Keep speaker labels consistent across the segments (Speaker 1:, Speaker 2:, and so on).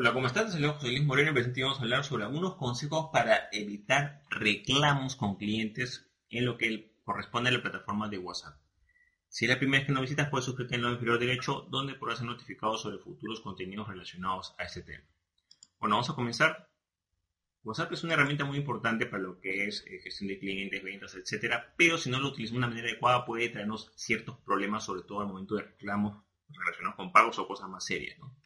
Speaker 1: Hola, ¿cómo estás? Soy Luis Moreno y presente vamos a hablar sobre algunos consejos para evitar reclamos con clientes en lo que corresponde a la plataforma de WhatsApp. Si es la primera vez que nos visitas, puedes suscribirte en el inferior derecho, donde podrás ser notificado sobre futuros contenidos relacionados a este tema. Bueno, vamos a comenzar. WhatsApp es una herramienta muy importante para lo que es eh, gestión de clientes, ventas, etcétera, pero si no lo utilizamos de una manera adecuada puede traernos ciertos problemas, sobre todo al momento de reclamos relacionados con pagos o cosas más serias. ¿no?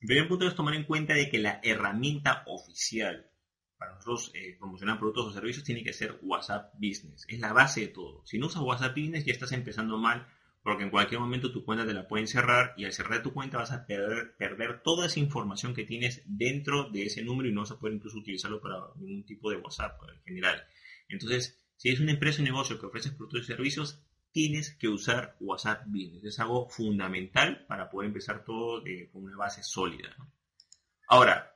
Speaker 1: Primer punto es tomar en cuenta de que la herramienta oficial para nosotros eh, promocionar productos o servicios tiene que ser WhatsApp Business. Es la base de todo. Si no usas WhatsApp Business ya estás empezando mal porque en cualquier momento tu cuenta te la pueden cerrar y al cerrar tu cuenta vas a perder, perder toda esa información que tienes dentro de ese número y no vas a poder incluso utilizarlo para ningún tipo de WhatsApp en general. Entonces, si es una empresa o negocio que ofrece productos y servicios, tienes que usar WhatsApp Business. Es algo fundamental para poder empezar todo con una base sólida. Ahora,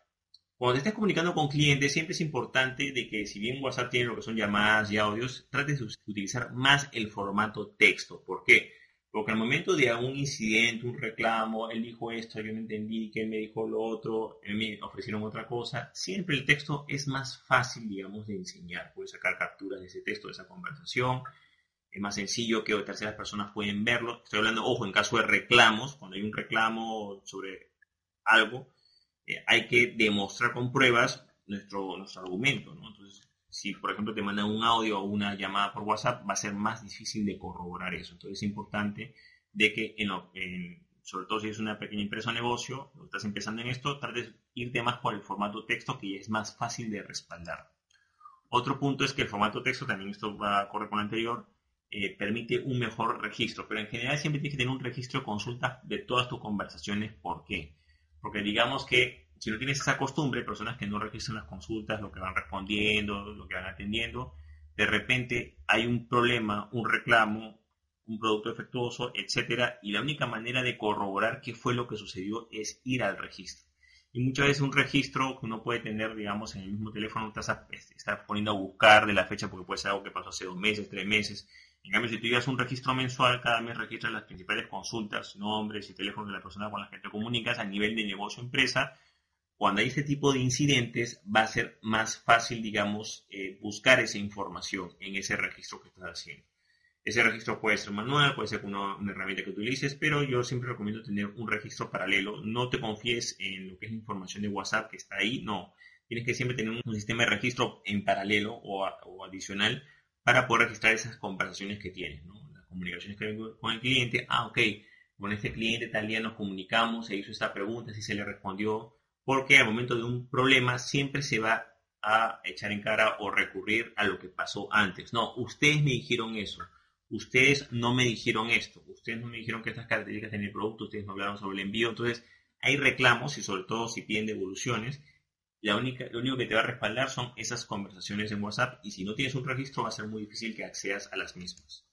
Speaker 1: cuando te estés comunicando con clientes, siempre es importante de que si bien WhatsApp tiene lo que son llamadas y audios, trates de utilizar más el formato texto. ¿Por qué? Porque al momento de algún incidente, un reclamo, él dijo esto, yo no entendí, que él me dijo lo otro, me ofrecieron otra cosa, siempre el texto es más fácil, digamos, de enseñar. Puedes sacar capturas de ese texto, de esa conversación, es más sencillo que terceras personas pueden verlo. Estoy hablando, ojo, en caso de reclamos, cuando hay un reclamo sobre algo, eh, hay que demostrar con pruebas nuestro, nuestro argumento. Entonces, si por ejemplo te mandan un audio o una llamada por WhatsApp, va a ser más difícil de corroborar eso. Entonces es importante de que, sobre todo si es una pequeña empresa o negocio, o estás empezando en esto, trates de irte más por el formato texto que es más fácil de respaldar. Otro punto es que el formato texto, también esto va a correr con el anterior, eh, permite un mejor registro, pero en general siempre tienes que tener un registro de consultas de todas tus conversaciones. ¿Por qué? Porque digamos que si no tienes esa costumbre, personas que no registran las consultas, lo que van respondiendo, lo que van atendiendo, de repente hay un problema, un reclamo, un producto defectuoso, etcétera, y la única manera de corroborar qué fue lo que sucedió es ir al registro. Y muchas veces un registro que uno puede tener, digamos, en el mismo teléfono, estás, estás poniendo a buscar de la fecha porque puede ser algo que pasó hace dos meses, tres meses, en cambio, si tú llevas un registro mensual, cada mes registras las principales consultas, nombres y teléfonos de la persona con la que te comunicas a nivel de negocio empresa. Cuando hay este tipo de incidentes, va a ser más fácil, digamos, eh, buscar esa información en ese registro que estás haciendo. Ese registro puede ser manual, puede ser una, una herramienta que utilices, pero yo siempre recomiendo tener un registro paralelo. No te confíes en lo que es información de WhatsApp que está ahí, no. Tienes que siempre tener un, sistema de registro en paralelo o, o adicional para poder registrar esas conversaciones que tienes, ¿no? las comunicaciones que hay con el cliente. Ah, ok, con este cliente tal día nos comunicamos, se hizo esta pregunta, si se le respondió, porque al momento de un problema siempre se va a echar en cara o recurrir a lo que pasó antes. No, ustedes me dijeron eso, ustedes no me dijeron esto, ustedes no me dijeron que estas características tenían el producto, ustedes no hablaron sobre el envío, entonces hay reclamos y sobre todo si piden devoluciones la única, lo único que te va a respaldar son esas conversaciones en WhatsApp y si no tienes un registro va a ser muy difícil que accedas a las mismas.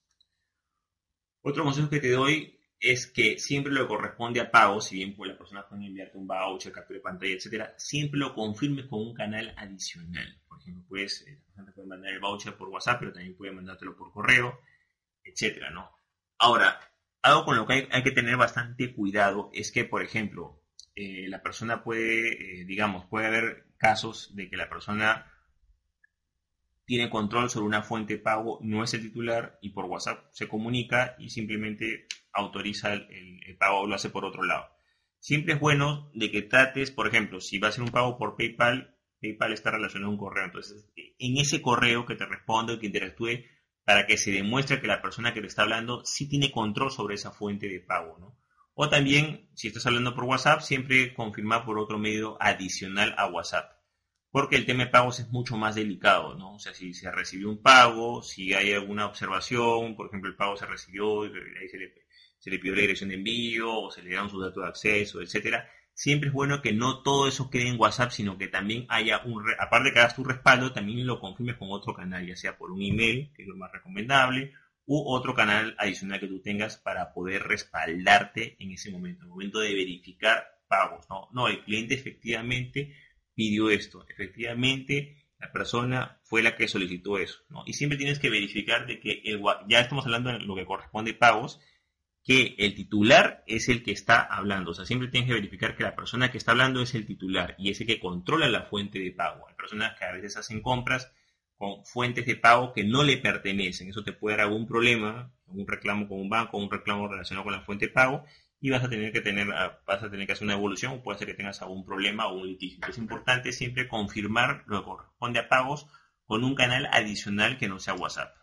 Speaker 1: Otro consejo que te doy es que siempre lo corresponde a pago, si bien pues, la persona puede enviarte un voucher, captura de pantalla, etcétera, siempre lo confirmes con un canal adicional. Por ejemplo, puedes, eh, la persona puede mandar el voucher por WhatsApp, pero también puede mandártelo por correo, etcétera, ¿no? Ahora, algo con lo que hay, hay que tener bastante cuidado es que, por ejemplo, eh, la persona puede, eh, digamos, puede haber casos de que la persona tiene control sobre una fuente de pago, no es el titular y por WhatsApp se comunica y simplemente autoriza el, pago o lo hace por otro lado. Siempre es bueno de que trates, por ejemplo, si va a ser un pago por PayPal, PayPal está relacionado a un correo. Entonces, en ese correo que te responde o que interactúe, para que se demuestre que la persona que te está hablando sí tiene control sobre esa fuente de pago, ¿no? O también, si estás hablando por WhatsApp, siempre confirmar por otro medio adicional a WhatsApp. Porque el tema de pagos es mucho más delicado, ¿no? O sea, si se recibió un pago, si hay alguna observación, por ejemplo, el pago se recibió, ahí se le, se le pidió la dirección de envío, o se le dieron sus datos de acceso, etcétera. Siempre es bueno que no todo eso quede en WhatsApp, sino que también haya un, aparte de que hagas tu respaldo, también lo confirmes con otro canal, ya sea por un email, que es lo más recomendable, u otro canal adicional que tú tengas para poder respaldarte en ese momento, en el momento de verificar pagos. No, no el cliente efectivamente pidió esto, efectivamente la persona fue la que solicitó eso. ¿no? Y siempre tienes que verificar de que el, ya estamos hablando de lo que corresponde pagos, que el titular es el que está hablando. O sea, siempre tienes que verificar que la persona que está hablando es el titular y es el que controla la fuente de pago. Hay personas que a veces hacen compras con fuentes de pago que no le pertenecen. Eso te puede dar algún problema, un reclamo con un banco, un reclamo relacionado con la fuente de pago y vas a tener que tener, ah, vas a tener que hacer una evolución o puede ser que tengas algún problema o un litigio. Es importante siempre confirmar lo que corresponde a pagos con un canal adicional que no sea WhatsApp.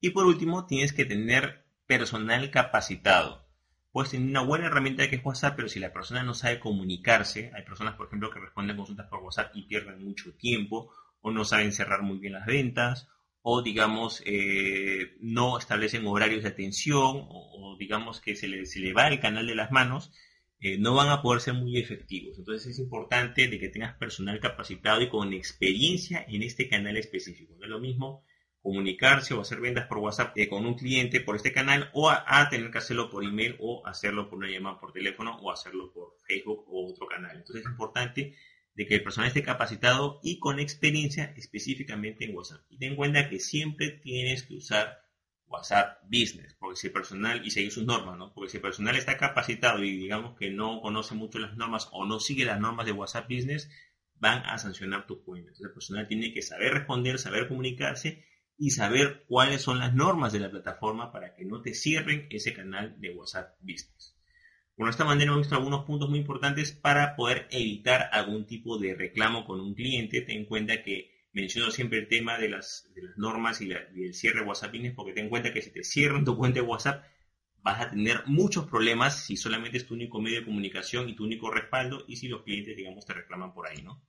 Speaker 1: Y por último, tienes que tener personal capacitado. Puedes tener una buena herramienta que es WhatsApp, pero si la persona no sabe comunicarse, hay personas, por ejemplo, que responden consultas por WhatsApp y pierden mucho tiempo, o no saben cerrar muy bien las ventas, o digamos, eh, no establecen horarios de atención, o, digamos que se le, se le, va el canal de las manos, eh, no van a poder ser muy efectivos. Entonces es importante de que tengas personal capacitado y con experiencia en este canal específico. No es lo mismo comunicarse o hacer ventas por WhatsApp eh, con un cliente por este canal o a, tener que hacerlo por email o hacerlo por una llamada por teléfono o hacerlo por Facebook o otro canal. Entonces es importante de que el personal esté capacitado y con experiencia específicamente en WhatsApp. Y ten en cuenta que siempre tienes que usar WhatsApp Business, porque si el personal, y seguir sus normas, ¿no? Porque si el personal está capacitado y digamos que no conoce mucho las normas o no sigue las normas de WhatsApp Business, van a sancionar tu cuenta. Entonces el personal tiene que saber responder, saber comunicarse y saber cuáles son las normas de la plataforma para que no te cierren ese canal de WhatsApp Business. Bueno, de esta manera hemos visto algunos puntos muy importantes para poder evitar algún tipo de reclamo con un cliente. Ten en cuenta que menciono siempre el tema de las, normas y, el cierre de WhatsApp porque ten en cuenta que si te cierran tu cuenta de WhatsApp vas a tener muchos problemas si solamente es tu único medio de comunicación y tu único respaldo y si los clientes, digamos, te reclaman por ahí, ¿no?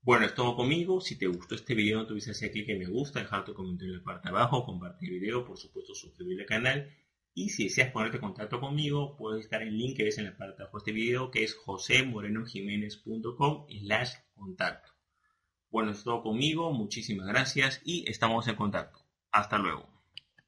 Speaker 1: Bueno, es todo conmigo. Si te gustó este video, no te olvides hacer clic en me gusta, dejar tu comentario en la parte de abajo, compartir el video, por supuesto suscribirte al canal. Y si deseas ponerte en contacto conmigo, puedes estar el link que ves en la parte de este video, que es josemorenojiménez.com slash contacto. Bueno, es todo conmigo, muchísimas gracias y estamos en contacto. Hasta luego.